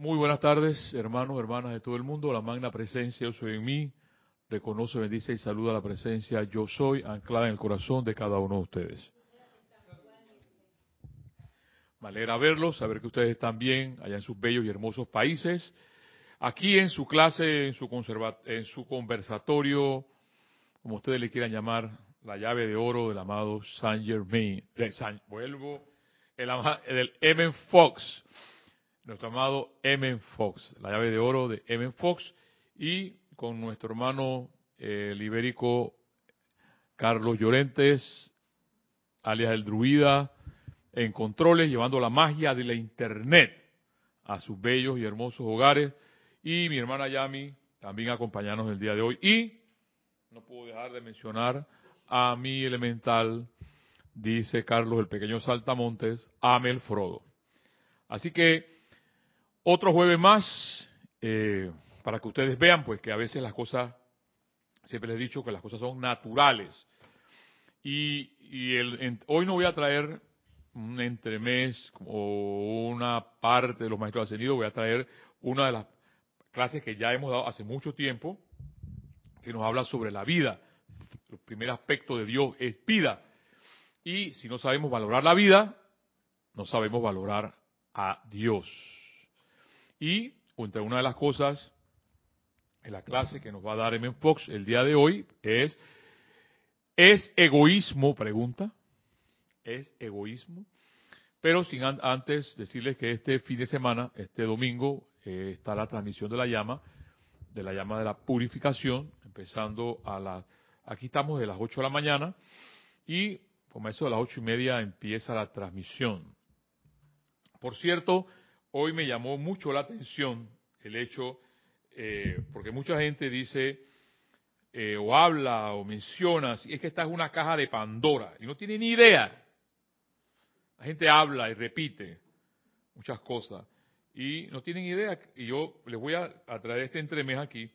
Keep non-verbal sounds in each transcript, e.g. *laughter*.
Muy buenas tardes, hermanos, hermanas de todo el mundo. La magna presencia, yo soy en mí. Reconoce, bendice y saluda la presencia, yo soy, anclada en el corazón de cada uno de ustedes. Me alegra verlos, saber que ustedes están bien allá en sus bellos y hermosos países. Aquí en su clase, en su, en su conversatorio, como ustedes le quieran llamar, la llave de oro del amado Saint Germain, de vuelvo, el, del M. Fox, nuestro amado M. Fox, la llave de oro de M. Fox, y con nuestro hermano eh, el ibérico Carlos Llorentes, alias el Druida, en controles, llevando la magia de la Internet a sus bellos y hermosos hogares. Y mi hermana Yami también acompañarnos el día de hoy. Y no puedo dejar de mencionar a mi elemental, dice Carlos, el pequeño Saltamontes, Amel Frodo. Así que otro jueves más, eh, para que ustedes vean, pues que a veces las cosas, siempre les he dicho que las cosas son naturales. Y, el, hoy no voy a traer un entremés o una parte de los maestros ascendidos, voy a traer una de las clases que ya hemos dado hace mucho tiempo, que nos habla sobre la vida. El primer aspecto de Dios es vida. Y si no sabemos valorar la vida, no sabemos valorar a Dios. Y entre una de las cosas en la clase que nos va a dar M. Fox el día de hoy es, ¿es egoísmo? Pregunta. ¿Es egoísmo? Pero sin antes decirles que este fin de semana, este domingo, eh, está la transmisión de la llama, de la llama de la purificación, empezando a las, aquí estamos de las 8 de la mañana, y como eso de las ocho y media empieza la transmisión. Por cierto, hoy me llamó mucho la atención el hecho, eh, porque mucha gente dice, eh, o habla, o menciona, es que esta es una caja de Pandora, y no tiene ni idea. La gente habla y repite muchas cosas, y no tienen idea, y yo les voy a, traer este entremés aquí,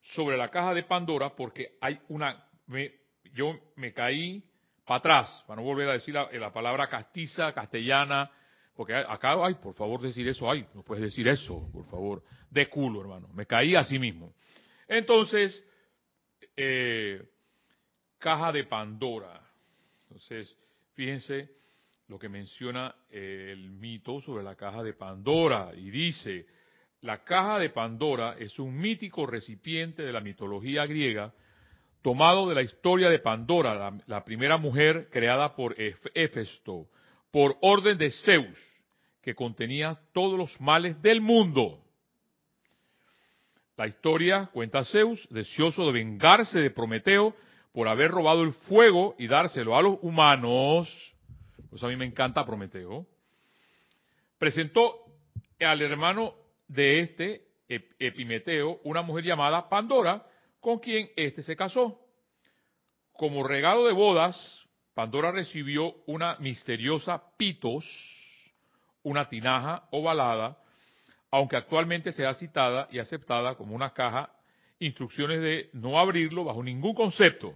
sobre la caja de Pandora, porque hay una, yo me caí para atrás, para no volver a decir la palabra castiza, castellana, porque acá, ay, por favor, decir eso, ay, no puedes decir eso, por favor, de culo, hermano. Me caí a sí mismo. Entonces, eh, caja de Pandora. Entonces, fíjense lo que menciona el mito sobre la caja de Pandora y dice, la caja de Pandora es un mítico recipiente de la mitología griega tomado de la historia de Pandora, la, la primera mujer creada por Hefesto, por orden de Zeus, que contenía todos los males del mundo. La historia cuenta Zeus, deseoso de vengarse de Prometeo por haber robado el fuego y dárselo a los humanos, pues a mí me encanta Prometeo, presentó al hermano de este, Epimeteo, una mujer llamada Pandora, con quien éste se casó. Como regalo de bodas, Pandora recibió una misteriosa pitos, una tinaja ovalada, aunque actualmente sea citada y aceptada como una caja, instrucciones de no abrirlo bajo ningún concepto.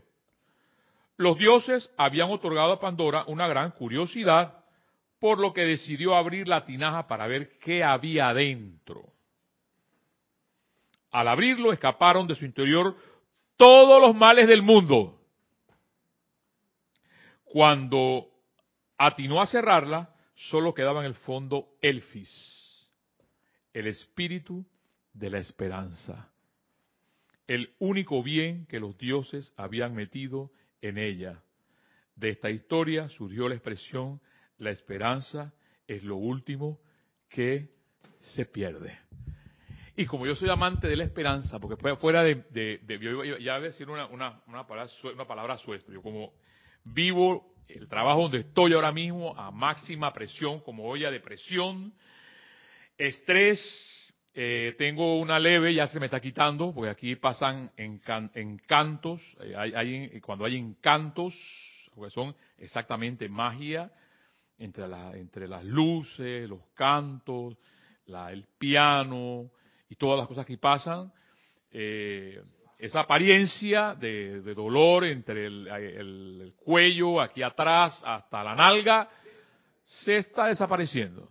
Los dioses habían otorgado a Pandora una gran curiosidad, por lo que decidió abrir la tinaja para ver qué había adentro. Al abrirlo escaparon de su interior todos los males del mundo. Cuando atinó a cerrarla, solo quedaba en el fondo Elfis, el espíritu de la esperanza, el único bien que los dioses habían metido en ella. De esta historia surgió la expresión, la esperanza es lo último que se pierde. Y como yo soy amante de la esperanza, porque fuera de, de, ya voy a decir una, palabra, una yo como vivo el trabajo donde estoy ahora mismo a máxima presión, como olla de presión, estrés, eh, tengo una leve, ya se me está quitando, porque aquí pasan encantos, eh, hay, cuando hay encantos, porque son exactamente magia, entre, la, entre las luces, los cantos, la, el piano y todas las cosas que pasan, eh, esa apariencia de, dolor entre el, cuello, aquí atrás, hasta la nalga, se está desapareciendo.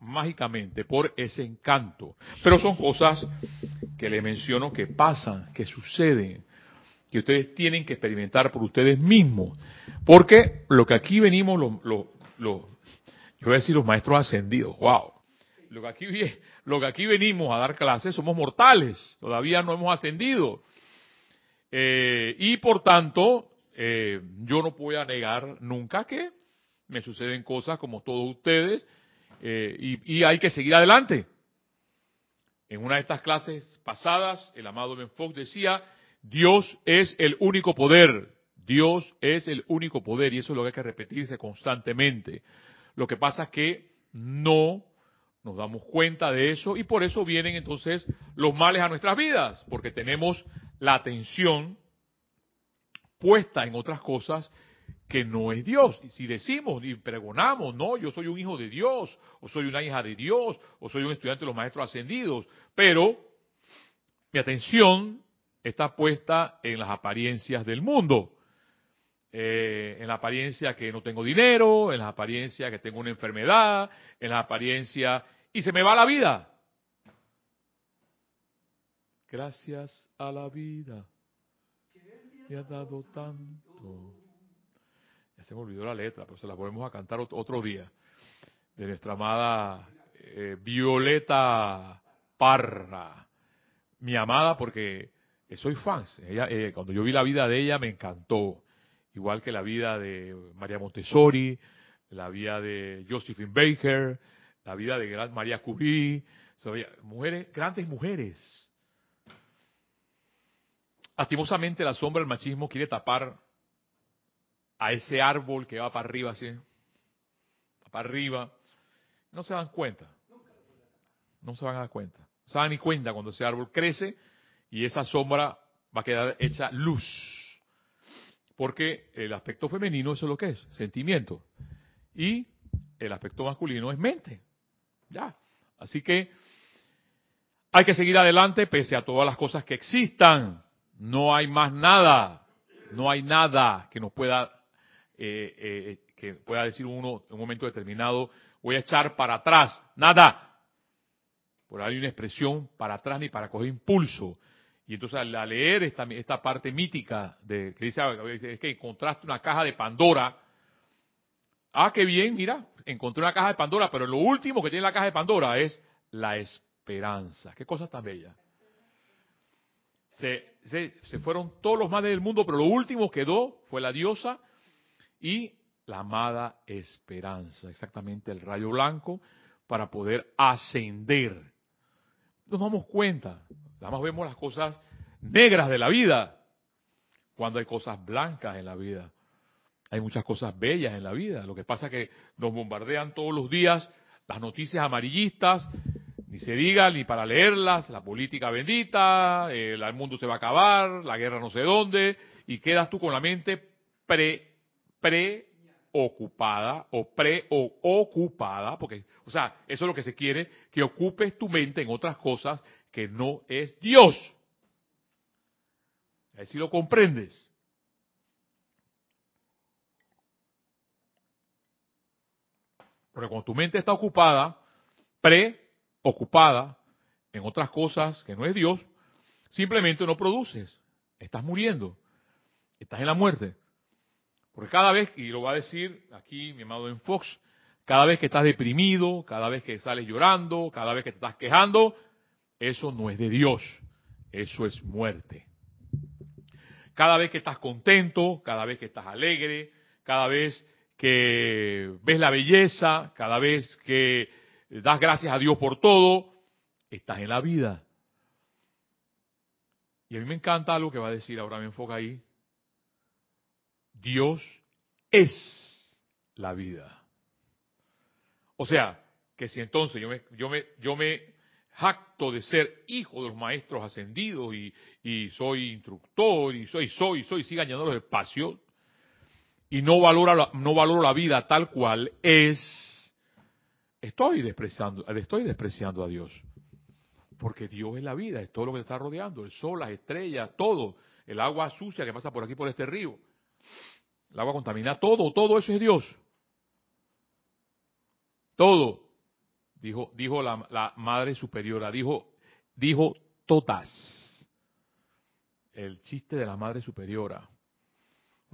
mágicamente por ese encanto. Pero son cosas que le menciono que pasan, que suceden, que ustedes tienen que experimentar por ustedes mismos. Porque lo que aquí venimos, lo, lo, yo voy a decir los maestros ascendidos, wow. Lo que, aquí, lo que aquí venimos a dar clases somos mortales, todavía no hemos ascendido. Eh, y por tanto, eh, yo no voy a negar nunca que me suceden cosas como todos ustedes eh, y, hay que seguir adelante. En una de estas clases pasadas, el amado Ben Fox decía, Dios es el único poder, Dios es el único poder y eso es lo que hay que repetirse constantemente. Lo que pasa es que no nos damos cuenta de eso y por eso vienen entonces los males a nuestras vidas, porque tenemos la atención puesta en otras cosas que no es Dios. Y si decimos y pregonamos, no, yo soy un hijo de Dios, o soy una hija de Dios, o soy un estudiante de los maestros ascendidos, pero mi atención está puesta en las apariencias del mundo. Eh, en la apariencia que no tengo dinero, en la apariencia que tengo una enfermedad, en la apariencia... Y se me va la vida. Gracias a la vida me ha dado tanto. Ya se me olvidó la letra, pero se la volvemos a cantar otro día. De nuestra amada eh, Violeta Parra. Mi amada, porque soy fan. Ella, eh, cuando yo vi la vida de ella me encantó. Igual que la vida de María Montessori, la vida de Josephine Baker, la vida de María Curie. mujeres, grandes mujeres Lastimosamente la sombra del machismo quiere tapar a ese árbol que va para arriba así, para arriba. No se dan cuenta. No se van a dar cuenta. No se dan ni cuenta cuando ese árbol crece y esa sombra va a quedar hecha luz. Porque el aspecto femenino eso es lo que es, sentimiento. Y el aspecto masculino es mente. Ya. Así que hay que seguir adelante pese a todas las cosas que existan. No hay más nada, no hay nada que nos pueda, eh, eh, que pueda decir uno en un momento determinado, voy a echar para atrás, nada. Por ahí hay una expresión para atrás ni para coger impulso. Y entonces al leer esta, esta parte mítica de que dice, es que encontraste una caja de Pandora. Ah, qué bien, mira, encontré una caja de Pandora, pero lo último que tiene la caja de Pandora es la esperanza. Qué cosa tan bella se, se, fueron todos los males del mundo, pero lo último quedó fue la diosa y la amada esperanza, exactamente el rayo blanco, para poder ascender. Nos damos cuenta, nada más vemos las cosas negras de la vida, cuando hay cosas blancas en la vida. Hay muchas cosas bellas en la vida. Lo que pasa es que nos bombardean todos los días las noticias amarillistas ni se diga ni para leerlas, la política bendita, el mundo se va a acabar, la guerra no sé dónde, y quedas tú con la mente pre, preocupada o preocupada, porque, o sea, eso es lo que se quiere, que ocupes tu mente en otras cosas que no es Dios. A ver si lo comprendes. Porque cuando tu mente está ocupada, pre ocupada en otras cosas que no es Dios, simplemente no produces. Estás muriendo. Estás en la muerte. Porque cada vez, y lo va a decir aquí mi amado en Fox, cada vez que estás deprimido, cada vez que sales llorando, cada vez que te estás quejando, eso no es de Dios. Eso es muerte. Cada vez que estás contento, cada vez que estás alegre, cada vez que ves la belleza, cada vez que das gracias a Dios por todo, estás en la vida. Y a mí me encanta algo que va a decir, ahora me enfoca ahí. Dios es la vida. O sea, que si entonces yo me, yo me, jacto de ser hijo de los maestros ascendidos y, y soy instructor y soy, soy, soy, siga añadiendo los espacios y no valoro, no valoro la vida tal cual es, estoy despreciando, estoy despreciando a Dios. Porque Dios es la vida, es todo lo que te está rodeando, el sol, las estrellas, todo, el agua sucia que pasa por aquí, por este río, el agua contamina, todo, todo eso es Dios. Todo. dijo, dijo la, la madre superiora, dijo, dijo todas. El chiste de la madre superiora.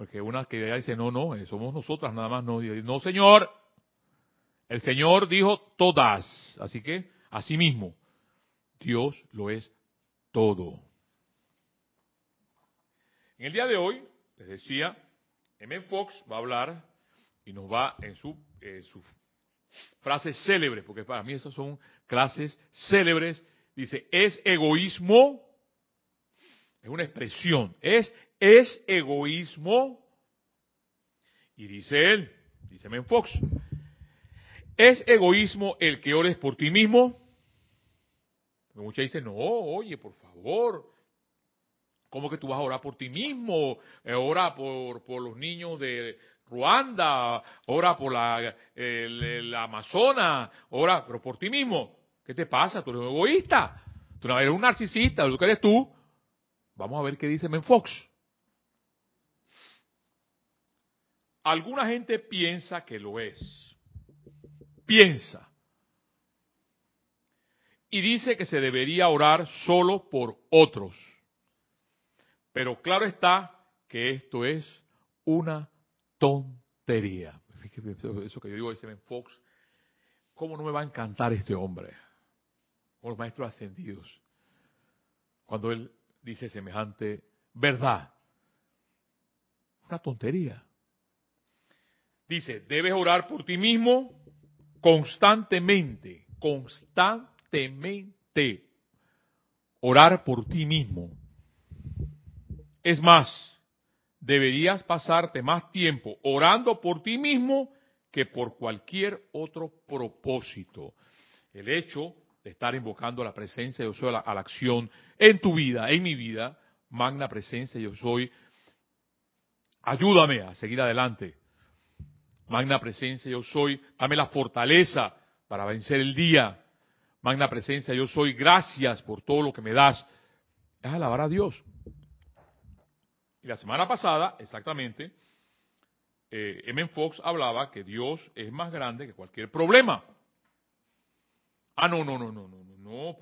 Porque una que dice, no, no, eh, somos nosotras nada más. No, no, señor. El Señor dijo todas. Así que, así mismo, Dios lo es todo. En el día de hoy, les decía, M. Fox va a hablar y nos va en su, eh, su porque para mí esas son clases célebres. Dice, es egoísmo, es una expresión, es, es egoísmo. Y dice él, dice Men Fox, ¿es egoísmo el que ores por ti mismo? Muchas dicen, no, oye, por favor, ¿cómo que tú vas a orar por ti mismo? Eh, ora por, por los niños de Ruanda, ora por la, el, Amazonas, ora, pero por ti mismo. ¿Qué te pasa? Tú eres un egoísta. Tú eres un narcisista, lo que eres tú. Vamos a ver qué dice Menfox. Alguna gente piensa que lo es. Piensa. Y dice que se debería orar solo por otros. Pero claro está que esto es una tontería. Eso que yo digo, Fox, ¿cómo no me va a encantar este hombre? Con los maestros ascendidos. Cuando él dice semejante verdad. Una tontería. Dice, debes orar por ti mismo constantemente, constantemente. Orar por ti mismo. Es más, deberías pasarte más tiempo orando por ti mismo que por cualquier otro propósito. El hecho de estar invocando la presencia yo soy a la, acción en tu vida, en mi vida, magna presencia yo soy, ayúdame a seguir adelante. Magna presencia yo soy, dame la fortaleza para vencer el día. Magna presencia yo soy, gracias por todo lo que me das. Es alabar a Dios. Y la semana pasada, exactamente, eh, M. Fox hablaba que Dios es más grande que cualquier problema. Ah, no, no, no, no, no, no, no.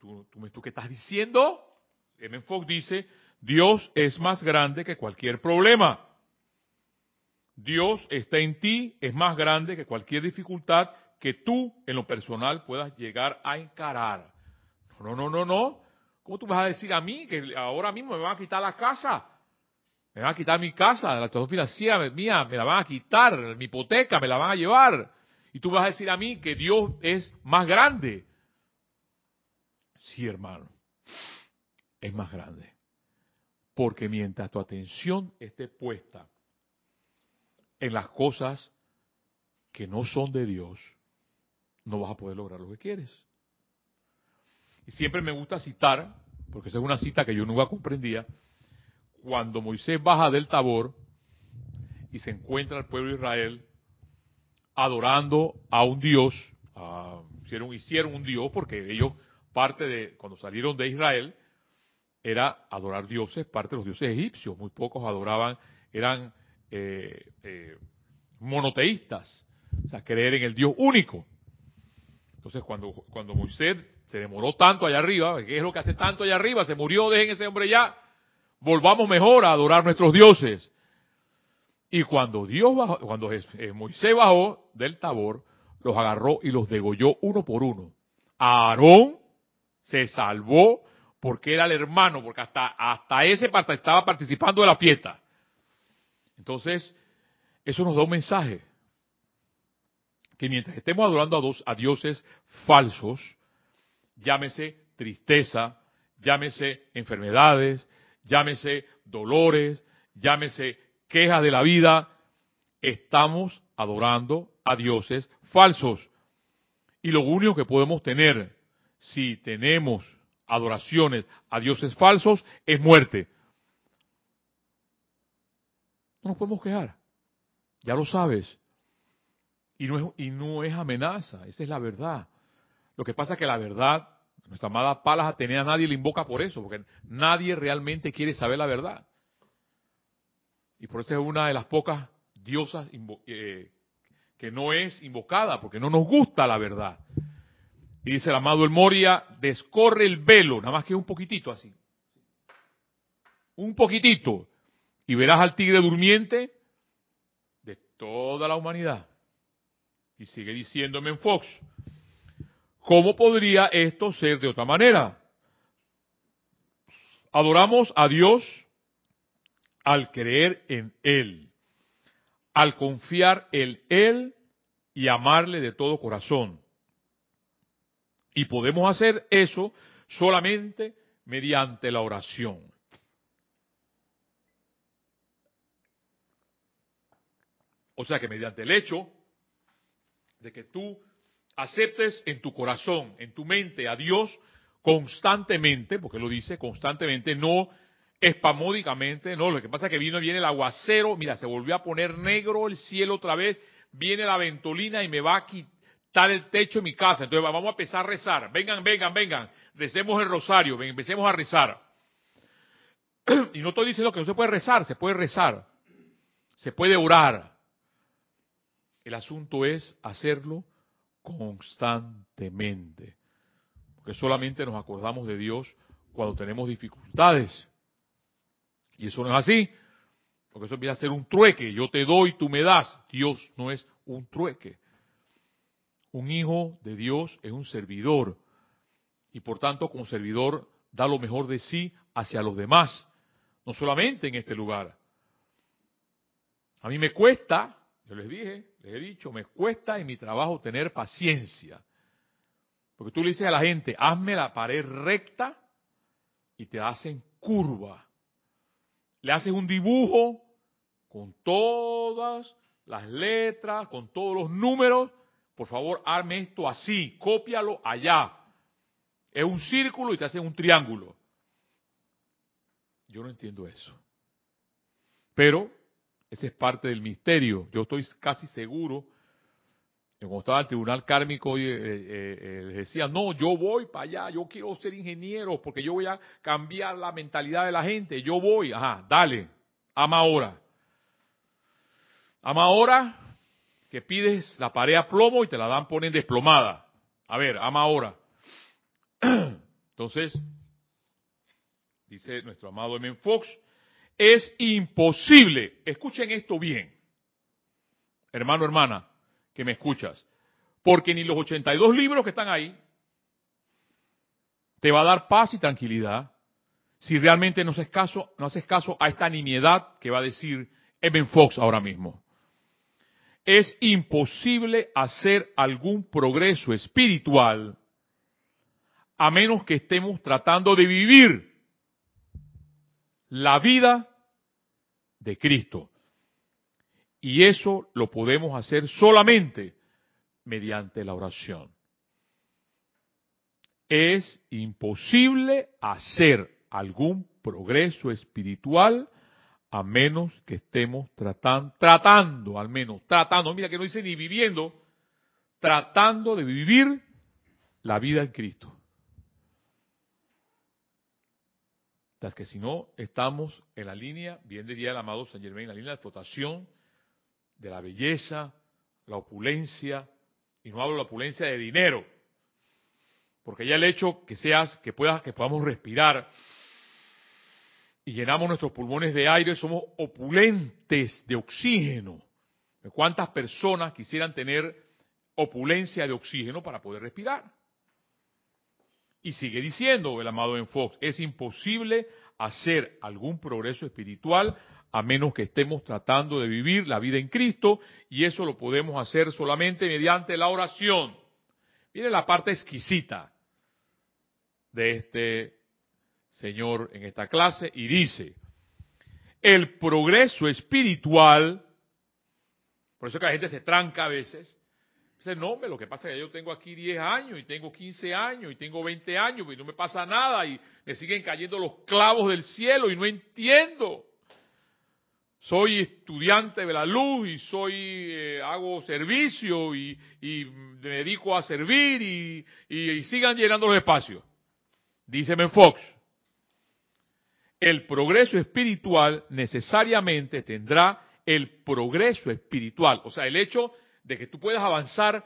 ¿Tú, tú, tú qué estás diciendo? M. Fox dice, Dios es más grande que cualquier problema. Dios está en ti, es más grande que cualquier dificultad que tú en lo personal puedas llegar a encarar. No, no, no, no. ¿Cómo tú vas a decir a mí que ahora mismo me van a quitar la casa? Me van a quitar mi casa, la situación financiera mía, me la van a quitar, mi hipoteca me la van a llevar. Y tú vas a decir a mí que Dios es más grande. Sí, hermano, es más grande. Porque mientras tu atención esté puesta en las cosas que no son de Dios, no vas a poder lograr lo que quieres. Y siempre me gusta citar, porque esa es una cita que yo nunca comprendía, cuando Moisés baja del Tabor y se encuentra el pueblo de Israel adorando a un Dios, hicieron, hicieron un Dios porque ellos, parte de, cuando salieron de Israel, era adorar dioses, parte de los dioses egipcios, muy pocos adoraban, eran eh, eh, monoteístas, o sea, creer en el Dios único. Entonces, cuando, cuando Moisés se demoró tanto allá arriba, ¿qué es lo que hace tanto allá arriba? Se murió, dejen ese hombre ya, volvamos mejor a adorar nuestros dioses. Y cuando Dios bajó, cuando eh, Moisés bajó del Tabor, los agarró y los degolló uno por uno. Aarón se salvó porque era el hermano, porque hasta, hasta ese estaba participando de la fiesta. Entonces, eso nos da un mensaje. Que mientras estemos adorando a, dos, a dioses falsos, llámese tristeza, llámese enfermedades, llámese dolores, llámese quejas de la vida, estamos adorando a dioses falsos. Y lo único que podemos tener si tenemos adoraciones a dioses falsos es muerte. No nos podemos quejar. Ya lo sabes. Y no, es, y no es amenaza, esa es la verdad. Lo que pasa es que la verdad nuestra amada Palas Atenea nadie le invoca por eso, porque nadie realmente quiere saber la verdad. Y por eso es una de las pocas diosas eh, que no es invocada, porque no nos gusta la verdad. Y dice el amado El Moria, descorre el velo, nada más que un poquitito así. Un poquitito. Y verás al tigre durmiente de toda la humanidad. Y sigue diciéndome en Fox, ¿cómo podría esto ser de otra manera? Adoramos a Dios al creer en Él, al confiar en Él y amarle de todo corazón. Y podemos hacer eso solamente mediante la oración. O sea que mediante el hecho de que tú aceptes en tu corazón, en tu mente a Dios constantemente, porque lo dice constantemente, no espamódicamente, no, lo que pasa es que vino viene el aguacero, mira, se volvió a poner negro el cielo otra vez, viene la ventolina y me va a quitar el techo de mi casa, entonces vamos a empezar a rezar, vengan, vengan, vengan, recemos el rosario, empecemos a rezar. *clears throat* Y no estoy diciendo que no se puede rezar, se puede rezar, se puede orar. El asunto es hacerlo constantemente. Porque solamente nos acordamos de Dios cuando tenemos dificultades. Y eso no es así. Porque eso empieza a ser un trueque. Yo te doy, tú me das. Dios no es un trueque. Un hijo de Dios es un servidor. Y por tanto, como servidor, da lo mejor de sí hacia los demás. No solamente en este lugar. A mí me cuesta, yo les dije, les he dicho, me cuesta en mi trabajo tener paciencia. Porque tú le dices a la gente, hazme la pared recta y te hacen curva. Le haces un dibujo con todas las letras, con todos los números. Por favor, arme esto así, cópialo allá. Es un círculo y te hacen un triángulo. Yo no entiendo eso. Pero ese es parte del misterio. Yo estoy casi seguro cuando estaba el tribunal kármico, eh, eh, eh, decía, no, yo voy para allá, yo quiero ser ingeniero porque yo voy a cambiar la mentalidad de la gente, yo voy, ajá, dale, ama ahora. Ama ahora que pides la pared a plomo y te la dan, ponen desplomada. A ver, ama ahora. *clears throat* Entonces, dice nuestro amado M. Fox, es imposible, escuchen esto bien, hermano, hermana, que me escuchas. Porque ni los 82 libros que están ahí te va a dar paz y tranquilidad si realmente no haces caso, no haces caso a esta nimiedad que va a decir Eben Fox ahora mismo. Es imposible hacer algún progreso espiritual a menos que estemos tratando de vivir la vida de Cristo. Y eso lo podemos hacer solamente mediante la oración. Es imposible hacer algún progreso espiritual a menos que estemos tratando, tratando al menos, tratando, mira que no dice ni viviendo, tratando de vivir la vida en Cristo. Que si no estamos en la línea, bien diría el amado San Germain, la línea de flotación de la belleza, la opulencia, y no hablo de la opulencia de dinero, porque ya el hecho que seas, que puedas, que podamos respirar y llenamos nuestros pulmones de aire, somos opulentes de oxígeno. ¿Cuántas personas quisieran tener opulencia de oxígeno para poder respirar? Y sigue diciendo el amado en Fox, es imposible hacer algún progreso espiritual a menos que estemos tratando de vivir la vida en Cristo, y eso lo podemos hacer solamente mediante la oración. Miren la parte exquisita de este señor en esta clase, y dice, el progreso espiritual, por eso que la gente se tranca a veces, dice, no, lo que pasa es que yo tengo aquí 10 años, y tengo 15 años, y tengo 20 años, y no me pasa nada, y me siguen cayendo los clavos del cielo, y no entiendo soy estudiante de la luz y soy eh, hago servicio y, me dedico a servir y, sigan llenando los espacios. Dice Fox, el progreso espiritual necesariamente tendrá el progreso espiritual, o sea, el hecho de que tú puedas avanzar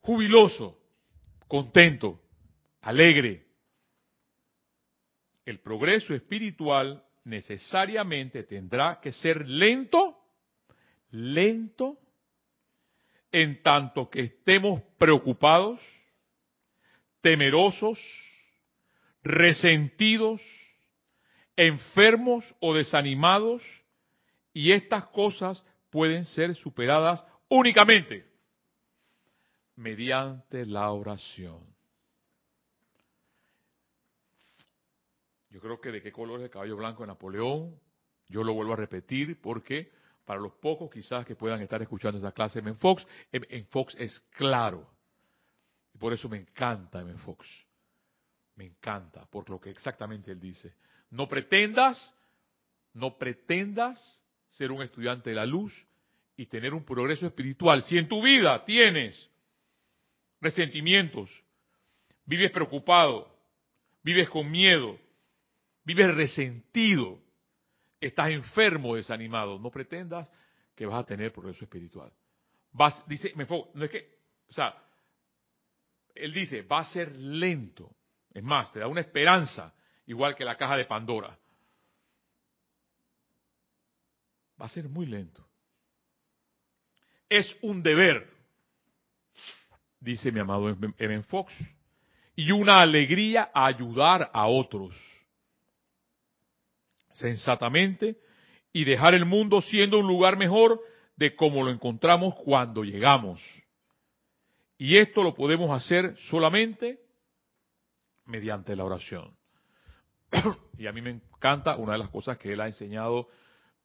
jubiloso, contento, alegre. El progreso espiritual necesariamente tendrá que ser lento, lento, en tanto que estemos preocupados, temerosos, resentidos, enfermos o desanimados, y estas cosas pueden ser superadas únicamente mediante la oración. Yo creo que de qué color es el caballo blanco de Napoleón, yo lo vuelvo a repetir porque para los pocos quizás que puedan estar escuchando esta clase de Fox, en Fox es claro. Y por eso me encanta M. Fox. Me encanta, por lo que exactamente él dice. No pretendas, no pretendas ser un estudiante de la luz y tener un progreso espiritual. Si en tu vida tienes resentimientos, vives preocupado, vives con miedo, vives resentido, estás enfermo, desanimado, no pretendas que vas a tener progreso espiritual. Vas, dice, me no es que, o sea, él dice, va a ser lento. Es más, te da una esperanza, igual que la caja de Pandora. Va a ser muy lento. Es un deber dice mi amado Evan Fox, y una alegría ayudar a otros sensatamente y dejar el mundo siendo un lugar mejor de como lo encontramos cuando llegamos. Y esto lo podemos hacer solamente mediante la oración. *coughs* y a mí me encanta una de las cosas que él ha enseñado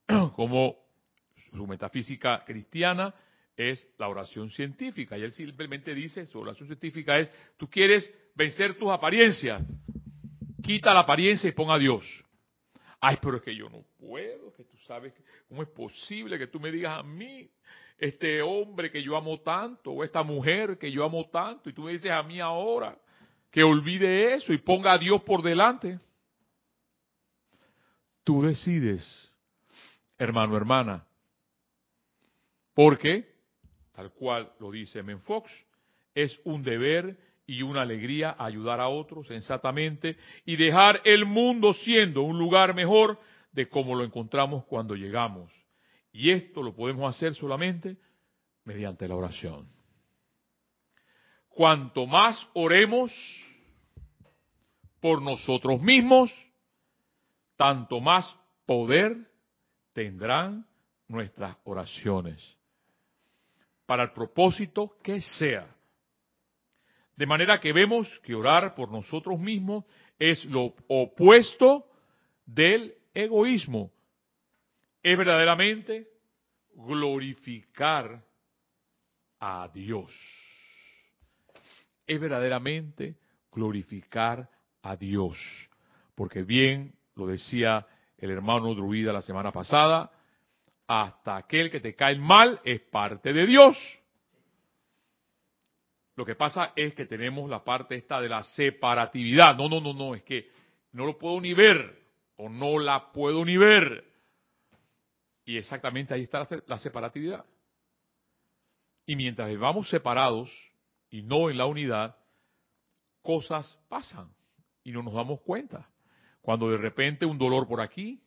*coughs* como su metafísica cristiana es la oración científica. Y él simplemente dice, su oración científica es, tú quieres vencer tus apariencias, quita la apariencia y ponga a Dios. Ay, pero es que yo no puedo, que tú sabes, ¿cómo es posible que tú me digas a mí, este hombre que yo amo tanto, o esta mujer que yo amo tanto, y tú me dices a mí ahora que olvide eso y ponga a Dios por delante? Tú decides, hermano, hermana. ¿Por qué? Tal cual lo dice Menfox, es un deber y una alegría ayudar a otros sensatamente y dejar el mundo siendo un lugar mejor de como lo encontramos cuando llegamos. Y esto lo podemos hacer solamente mediante la oración. Cuanto más oremos por nosotros mismos, tanto más poder tendrán nuestras oraciones para el propósito que sea. De manera que vemos que orar por nosotros mismos es lo opuesto del egoísmo. Es verdaderamente glorificar a Dios. Es verdaderamente glorificar a Dios. Porque bien lo decía el hermano Druida la semana pasada, hasta aquel que te cae mal es parte de Dios. Lo que pasa es que tenemos la parte esta de la separatividad. No, no, no, no, es que no lo puedo ni ver o no la puedo ni ver. Y exactamente ahí está la separatividad. Y mientras vivamos separados y no en la unidad, cosas pasan y no nos damos cuenta. Cuando de repente un dolor por aquí,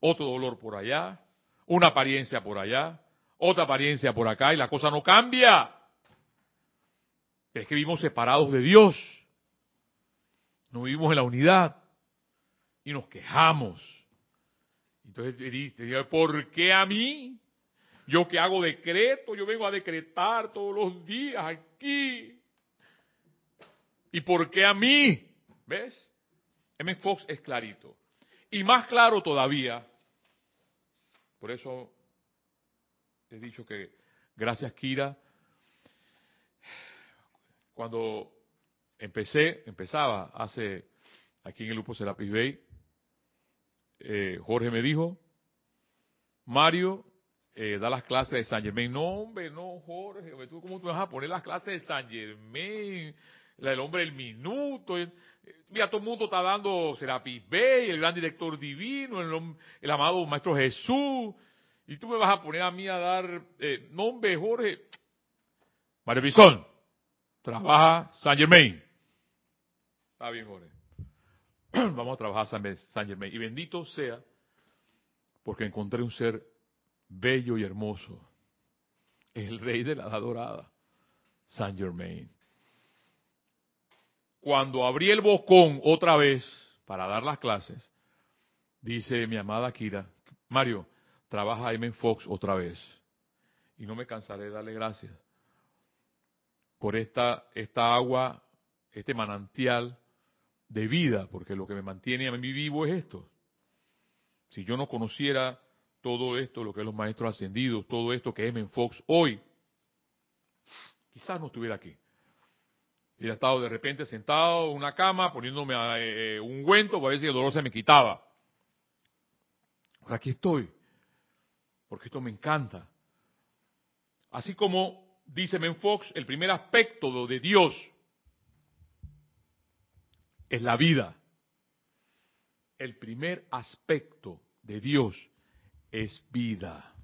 otro dolor por allá, una apariencia por allá, otra apariencia por acá y la cosa no cambia. Es que vivimos separados de Dios. No vivimos en la unidad y nos quejamos. Entonces dice, ¿por qué a mí? Yo que hago decreto, yo vengo a decretar todos los días aquí. ¿Y por qué a mí? ¿Ves? M. Fox es clarito. Y más claro todavía, por eso he dicho que gracias Kira, cuando empecé, empezaba hace aquí en el grupo Serapis Bay, eh, Jorge me dijo, Mario eh, da las clases de San Germain. No, hombre, no, Jorge, ¿cómo tú vas a poner las clases de San Germain? La del hombre del minuto. Mira, todo el mundo está dando Serapis Bey, el gran director divino, el, amado Maestro Jesús. Y tú me vas a poner a mí a dar eh, nombre, Jorge. Mario Bisón, trabaja San Germain. Está bien, Jorge. *clears throat* Vamos a trabajar San San Germain. Y bendito sea porque encontré un ser bello y hermoso. El rey de la edad dorada, San Germain. Cuando abrí el bocón otra vez para dar las clases, dice mi amada Kira, Mario, trabaja M. Fox otra vez. Y no me cansaré de darle gracias por esta, esta agua, este manantial de vida, porque lo que me mantiene a mí vivo es esto. Si yo no conociera todo esto, lo que los maestros ascendidos, todo esto que es Men Fox hoy, quizás no estuviera aquí. Hubiera estado de repente sentado en una cama poniéndome eh, eh, un guento para ver si el dolor se me quitaba. Ahora aquí estoy, porque esto me encanta. Así como dice Men Fox, el primer aspecto de Dios es la vida. El primer aspecto de Dios es vida.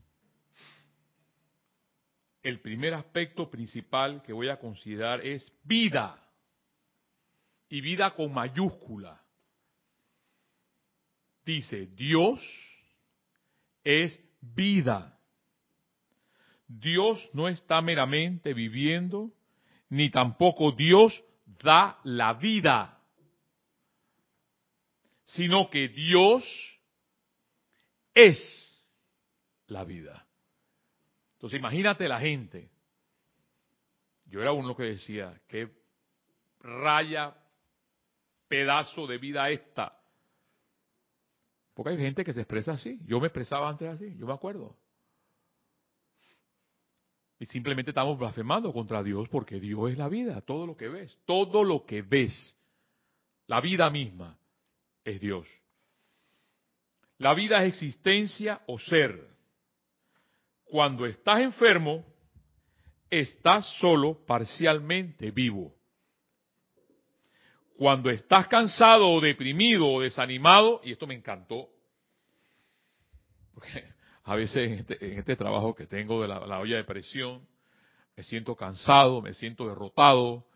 El primer aspecto principal que voy a considerar es vida. Y vida con mayúscula. Dice, Dios es vida. Dios no está meramente viviendo, ni tampoco Dios da la vida sino que Dios es la vida. Entonces imagínate la gente. Yo era uno que decía, qué raya, pedazo de vida esta. Porque hay gente que se expresa así. Yo me expresaba antes así, yo me acuerdo. Y simplemente estamos blasfemando contra Dios porque Dios es la vida, todo lo que ves, todo lo que ves, la vida misma es Dios. La vida es existencia o ser. Cuando estás enfermo, estás solo parcialmente vivo. Cuando estás cansado o deprimido o desanimado, y esto me encantó, porque a veces en este, este trabajo que tengo de la, la olla de presión, me siento cansado, me siento derrotado,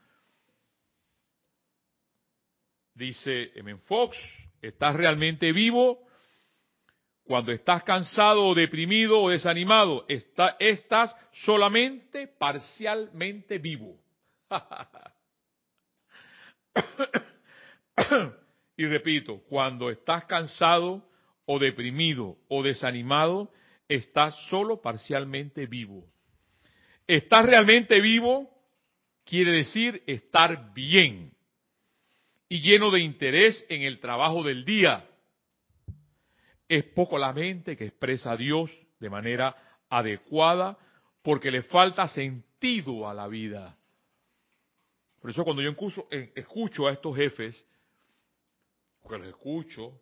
dice M. Fox, estás realmente vivo cuando estás cansado o deprimido o desanimado. estás solamente parcialmente vivo. *coughs* y repito, cuando estás cansado o deprimido o desanimado, estás solo parcialmente vivo. Estás realmente vivo quiere decir estar bien y lleno de interés en el trabajo del día. Es poco la mente que expresa a Dios de manera adecuada porque le falta sentido a la vida. Por eso cuando yo eh, escucho a estos jefes, porque los escucho,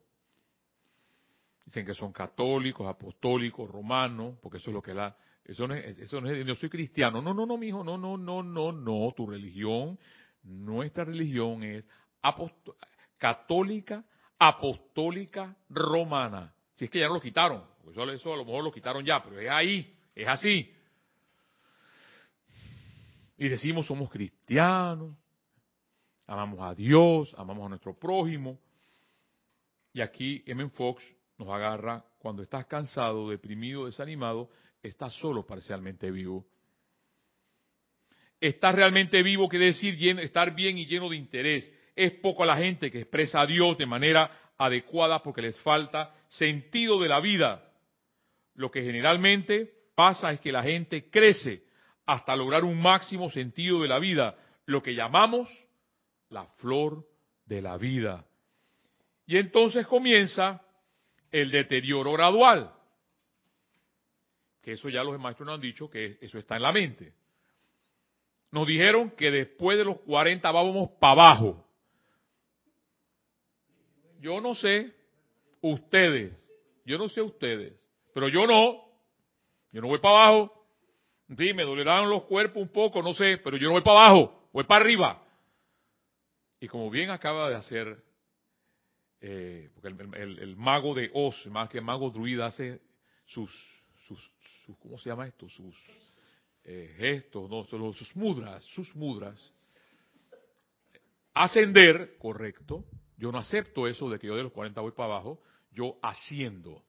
dicen que son católicos, apostólicos, romanos, porque eso es lo que la... Eso no es, eso no es, yo soy cristiano. No, no, no, mijo, no, no, no, no, no. Tu religión, nuestra religión es católica, apostólica, romana. Si es que ya no lo quitaron, pues eso, a lo mejor lo quitaron ya, pero es ahí, es así. Y decimos somos cristianos, amamos a Dios, amamos a nuestro prójimo. Y aquí M. Fox nos agarra cuando estás cansado, deprimido, desanimado, estás solo parcialmente vivo. Estar realmente vivo quiere decir estar bien y lleno de interés, es poco la gente que expresa a Dios de manera adecuada porque les falta sentido de la vida. Lo que generalmente pasa es que la gente crece hasta lograr un máximo sentido de la vida, lo que llamamos la flor de la vida. Y entonces comienza el deterioro gradual, que eso ya los maestros nos han dicho que eso está en la mente. Nos dijeron que después de los 40 vamos para abajo. Yo no sé ustedes, yo no sé ustedes, pero yo no. Yo no voy para abajo. Sí, me dolerán los cuerpos un poco, no sé, pero yo no voy para abajo, voy para arriba. Y como bien acaba de hacer, eh, porque el, mago de Oz, más que el mago druida, hace sus, sus, ¿cómo se llama esto? Sus eh, gestos, no, sus mudras, sus mudras. ascender, correcto. Yo no acepto eso de que yo de los 40 voy para abajo. Yo asciendo.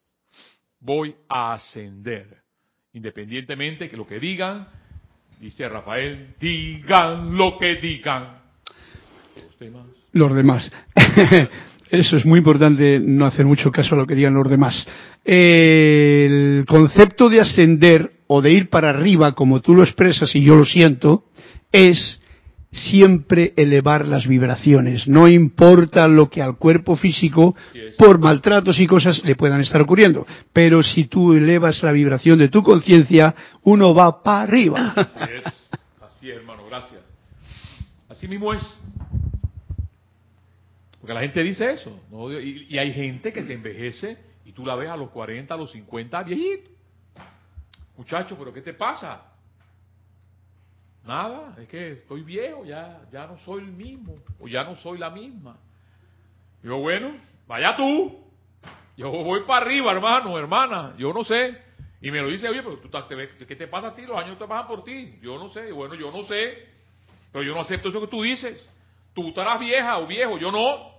Voy a ascender. Independientemente que lo que digan, dice Rafael, digan lo que digan. Los demás. Los *laughs* demás. Eso es muy importante, no hacer mucho caso a lo que digan los demás. El concepto de ascender o de ir para arriba, como tú lo expresas y yo lo siento, es siempre elevar las vibraciones. No importa lo que al cuerpo físico, por maltratos y cosas, le puedan estar ocurriendo. Pero si tú elevas la vibración de tu conciencia, uno va para arriba. Así es, *laughs* así es, hermano, gracias. Así mismo es. Porque la gente dice eso. Y, hay gente que se envejece y tú la ves a los 40, a los 50, viejito. Muchacho, pero ¿qué te pasa? Nada, es que estoy viejo, ya, ya no soy el mismo, o ya no soy la misma. Yo, bueno, vaya tú. Yo voy para arriba, hermano, hermana, yo no sé. Y me lo dice, oye, pero tú te, ¿qué te pasa a ti? Los años te pasan por ti. Yo no sé, bueno, yo no sé. Pero yo no acepto eso que tú dices. Tú estarás vieja o viejo, yo no.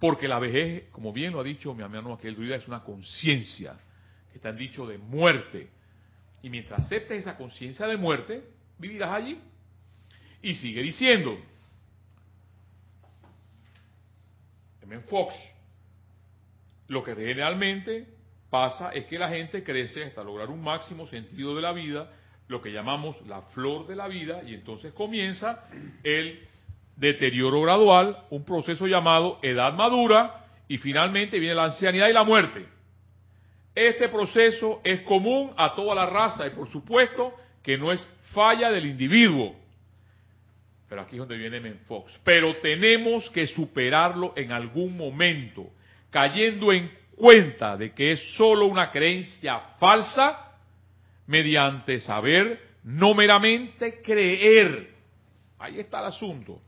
Porque la vejez, como bien lo ha dicho mi hermano aquel druida, es una conciencia que te han dicho de muerte. Y mientras aceptes esa conciencia de muerte, vivirás allí. Y sigue diciendo, M. Fox, lo que realmente pasa es que la gente crece hasta lograr un máximo sentido de la vida, lo que llamamos la flor de la vida, y entonces comienza el deterioro gradual, un proceso llamado edad madura y finalmente viene la ancianidad y la muerte. Este proceso es común a toda la raza y por supuesto que no es falla del individuo. Pero aquí es donde viene Menfox. Pero tenemos que superarlo en algún momento, cayendo en cuenta de que es solo una creencia falsa mediante saber, no meramente creer. Ahí está el asunto.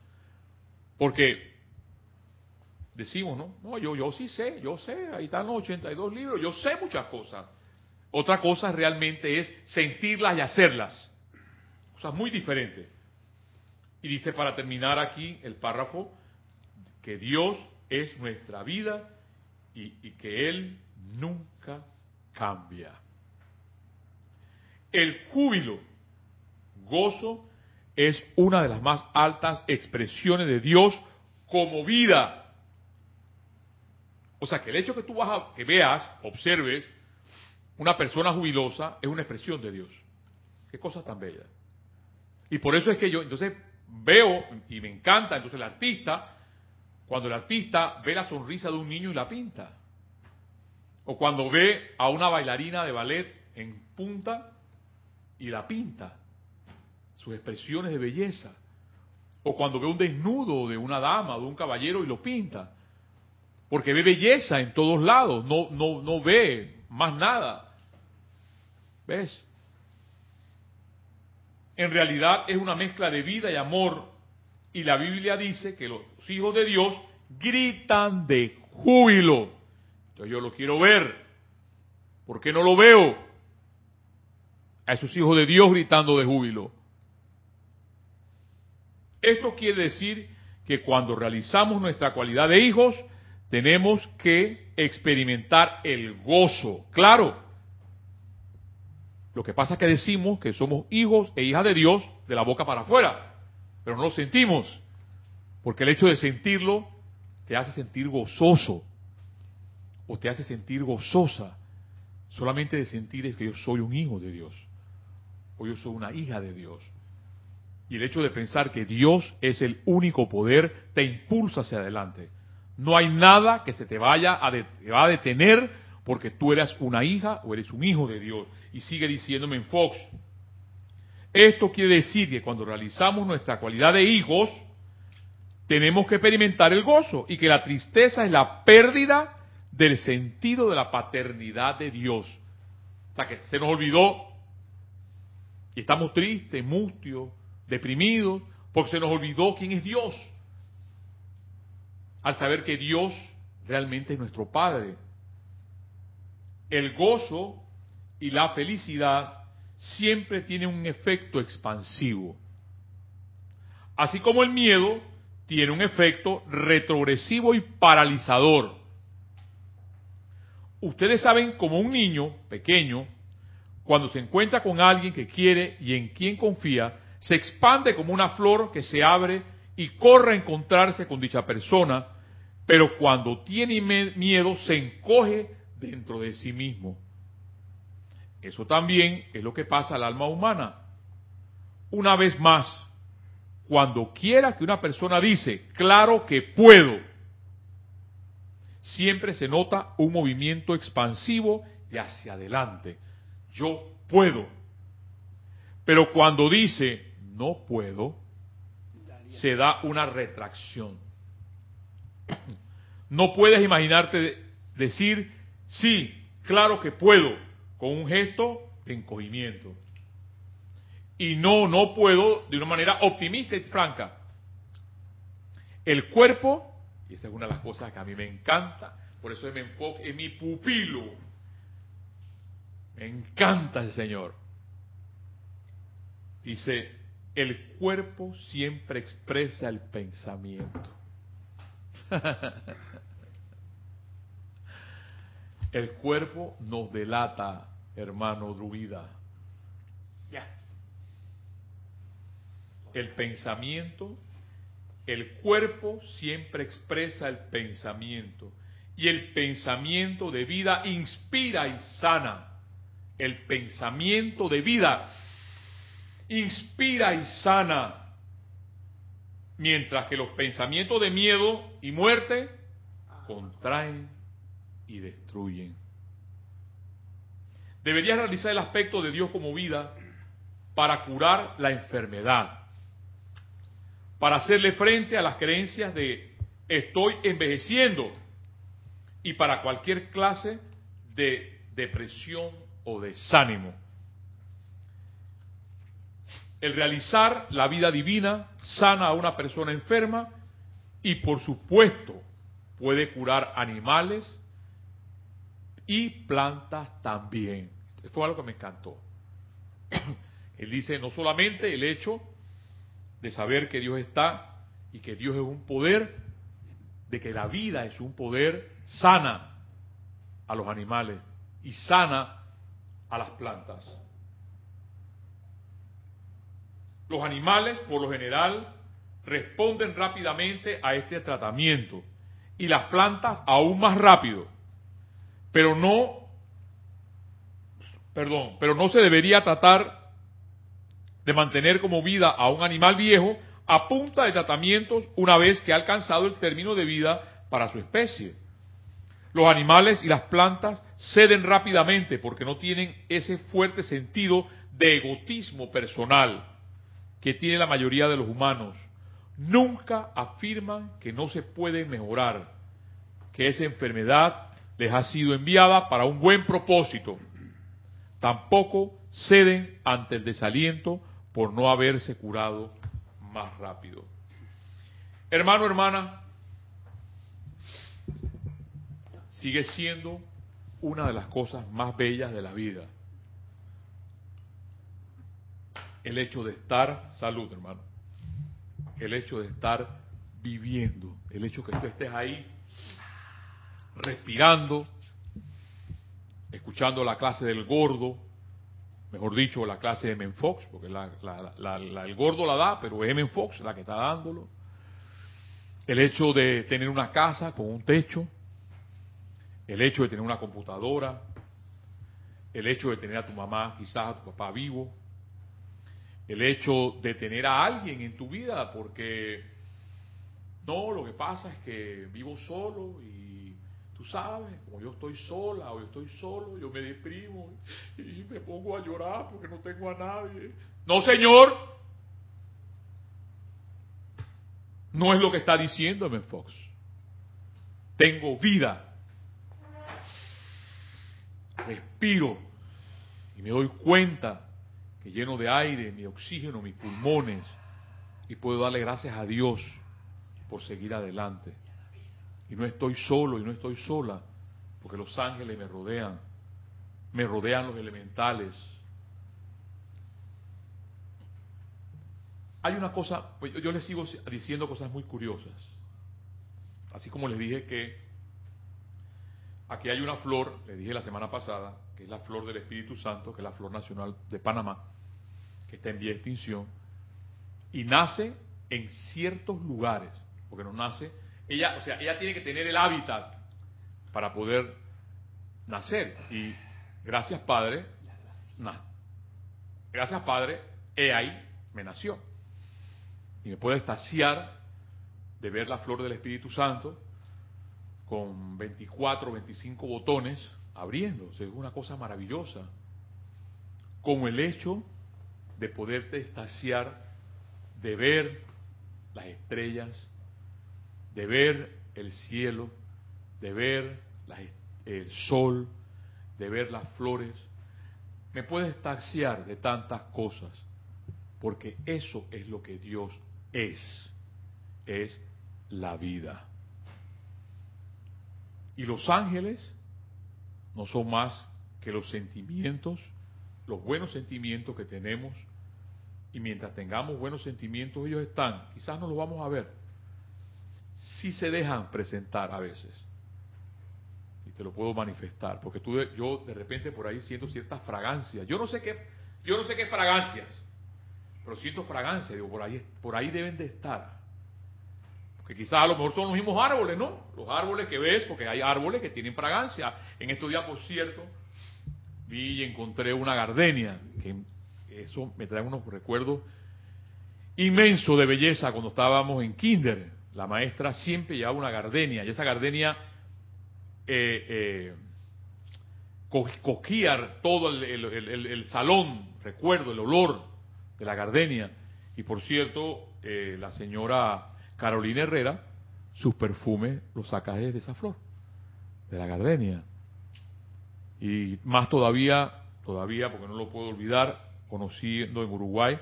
Porque decimos, ¿no? No, yo, yo sí sé, yo sé, ahí están los 82 libros, yo sé muchas cosas. Otra cosa realmente es sentirlas y hacerlas. Cosas muy diferentes. Y dice para terminar aquí el párrafo, que Dios es nuestra vida y, y que Él nunca cambia. El júbilo, gozo, es una de las más altas expresiones de Dios como vida. O sea que el hecho que tú vas a, que veas, observes una persona jubilosa es una expresión de Dios. Qué cosa tan bella. Y por eso es que yo entonces veo y me encanta entonces el artista cuando el artista ve la sonrisa de un niño y la pinta. O cuando ve a una bailarina de ballet en punta y la pinta sus expresiones de belleza. O cuando ve un desnudo de una dama, de un caballero y lo pinta. Porque ve belleza en todos lados, no, no, no ve más nada. ¿Ves? En realidad es una mezcla de vida y amor. Y la Biblia dice que los hijos de Dios gritan de júbilo. Entonces yo lo quiero ver. ¿Por qué no lo veo? A esos hijos de Dios gritando de júbilo. Esto quiere decir que cuando realizamos nuestra cualidad de hijos, tenemos que experimentar el gozo. Claro. Lo que pasa es que decimos que somos hijos e hijas de Dios de la boca para afuera, pero no lo sentimos, porque el hecho de sentirlo te hace sentir gozoso o te hace sentir gozosa. Solamente de sentir es que yo soy un hijo de Dios o yo soy una hija de Dios. Y el hecho de pensar que Dios es el único poder te impulsa hacia adelante. No hay nada que se te vaya a, detener porque tú eres una hija o eres un hijo de Dios. Y sigue diciéndome en Fox. Esto quiere decir que cuando realizamos nuestra cualidad de hijos, tenemos que experimentar el gozo y que la tristeza es la pérdida del sentido de la paternidad de Dios. O sea, que se nos olvidó y estamos tristes, mustios, deprimidos, porque se nos olvidó quién es Dios. Al saber que Dios realmente es nuestro Padre. El gozo y la felicidad siempre tienen un efecto expansivo. Así como el miedo tiene un efecto retrogresivo y paralizador. Ustedes saben como un niño pequeño, cuando se encuentra con alguien que quiere y en quien confía, se expande como una flor que se abre y corre a encontrarse con dicha persona, pero cuando tiene miedo se encoge dentro de sí mismo. Eso también es lo que pasa al alma humana. Una vez más, cuando quiera que una persona dice, claro que puedo, siempre se nota un movimiento expansivo y hacia adelante. Yo puedo. Pero cuando dice, no puedo, se da una retracción. No puedes imaginarte decir, sí, claro que puedo, con un gesto de encogimiento. Y no, no puedo de una manera optimista y franca. El cuerpo, y esa es una de las cosas que a mí me encanta, por eso me enfoco en mi pupilo. Me encanta el Señor. Dice, el cuerpo siempre expresa el pensamiento. *laughs* el cuerpo nos delata, hermano druida. El pensamiento, el cuerpo siempre expresa el pensamiento. Y el pensamiento de vida inspira y sana. El pensamiento de vida inspira y sana. Mientras que los pensamientos de miedo y muerte contraen y destruyen. Deberías realizar el aspecto de Dios como vida para curar la enfermedad, para hacerle frente a las creencias de estoy envejeciendo y para cualquier clase de depresión o desánimo el realizar la vida divina sana a una persona enferma y por supuesto puede curar animales y plantas también. Esto fue algo que me encantó. *clears throat* Él dice no solamente el hecho de saber que Dios está y que Dios es un poder, de que la vida es un poder, sana a los animales y sana a las plantas. Los animales, por lo general, responden rápidamente a este tratamiento y las plantas aún más rápido. Pero no, perdón, pero no se debería tratar de mantener como vida a un animal viejo a punta de tratamientos una vez que ha alcanzado el término de vida para su especie. Los animales y las plantas ceden rápidamente porque no tienen ese fuerte sentido de egotismo personal que tiene la mayoría de los humanos. Nunca afirman que no se puede mejorar, que esa enfermedad les ha sido enviada para un buen propósito. Tampoco ceden ante el desaliento por no haberse curado más rápido. Hermano, hermana, sigue siendo una de las cosas más bellas de la vida el hecho de estar, salud hermano, el hecho de estar viviendo, el hecho que tú estés ahí respirando, escuchando la clase del gordo, mejor dicho, la clase de Menfox, porque el gordo la da, pero es Menfox la que está dándolo. El hecho de tener una casa con un techo, el hecho de tener una computadora, el hecho de tener a tu mamá, quizás a tu papá vivo, el hecho de tener a alguien en tu vida, porque no, lo que pasa es que vivo solo y tú sabes, como yo estoy sola o yo estoy solo, yo me deprimo y me pongo a llorar porque no tengo a nadie. No, Señor, no es lo que está diciéndome Fox. Tengo vida. Respiro y me doy cuenta lleno de aire, mi oxígeno, mis pulmones, y puedo darle gracias a Dios por seguir adelante. Y no estoy solo y no estoy sola, porque los ángeles me rodean, me rodean los elementales. hay una cosa, pues yo les sigo diciendo cosas muy curiosas. Así como les dije que aquí hay una flor, les dije la semana pasada, que es la flor del Espíritu Santo, que es la flor nacional de Panamá, que está en vía de extinción, y nace en ciertos lugares, porque no nace, ella, o sea, ella tiene que tener el hábitat para poder nacer. Y gracias Padre, gracias Padre, he ahí, me nació. Y me puede estaciar de ver la flor del Espíritu Santo con 24, 25 botones abriéndose. Es una cosa maravillosa. Como el hecho de poderte estaciar, de ver las estrellas, de ver el cielo, de ver el sol, de ver las flores. Me puede estaciar de tantas cosas, porque eso es lo que Dios es. Es la vida. Y los ángeles no son más que los sentimientos, los buenos sentimientos que tenemos. Y mientras tengamos buenos sentimientos, ellos están. Quizás no los vamos a ver. Si se dejan presentar a veces. Y te lo puedo manifestar. Porque tú, yo de repente por ahí siento ciertas fragancias. Yo no sé qué, yo no sé qué fragancias. Pero siento fragancias. Digo, por ahí, por ahí deben de estar. Que quizás a lo mejor son los mismos árboles, ¿no? Los árboles que ves, porque hay árboles que tienen fragancia. En estos días, por cierto, vi y encontré una gardenia, que eso me trae unos recuerdos inmensos de belleza cuando estábamos en kinder. La maestra siempre llevaba una gardenia, y esa gardenia eh, eh, todo el, salón, recuerdo, el olor de la gardenia. Y por cierto, eh, la señora Carolina Herrera, sus perfumes los saca de esa flor, de la gardenia. Y más todavía, todavía, porque no lo puedo olvidar, conociendo en Uruguay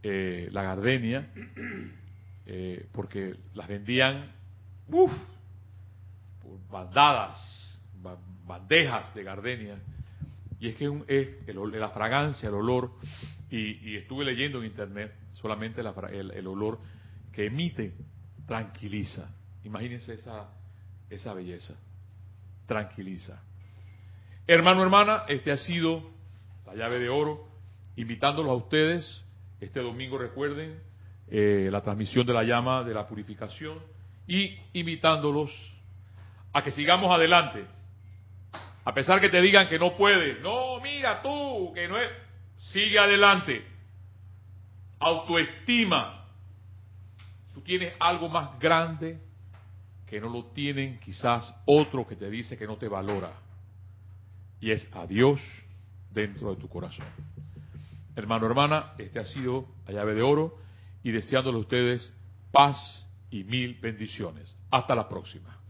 eh, la gardenia, *clears throat* eh, porque las vendían, uff, por bandadas, bandejas de gardenia. Y es que es la fragancia, el olor, y, estuve leyendo en internet solamente el olor que emite tranquiliza. Imagínense esa, esa belleza. Tranquiliza. Hermano, hermana, este ha sido la llave de oro, invitándolos a ustedes. Este domingo recuerden eh, la transmisión de la llama de la purificación y invitándolos a que sigamos adelante. A pesar que te digan que no puedes, no, mira tú, que no es, sigue adelante. Autoestima, Tú tienes algo más grande que no lo tienen quizás otro que te dice que no te valora. Y es a Dios dentro de tu corazón. Hermano, hermana, este ha sido la llave de oro y deseándole a ustedes paz y mil bendiciones. Hasta la próxima.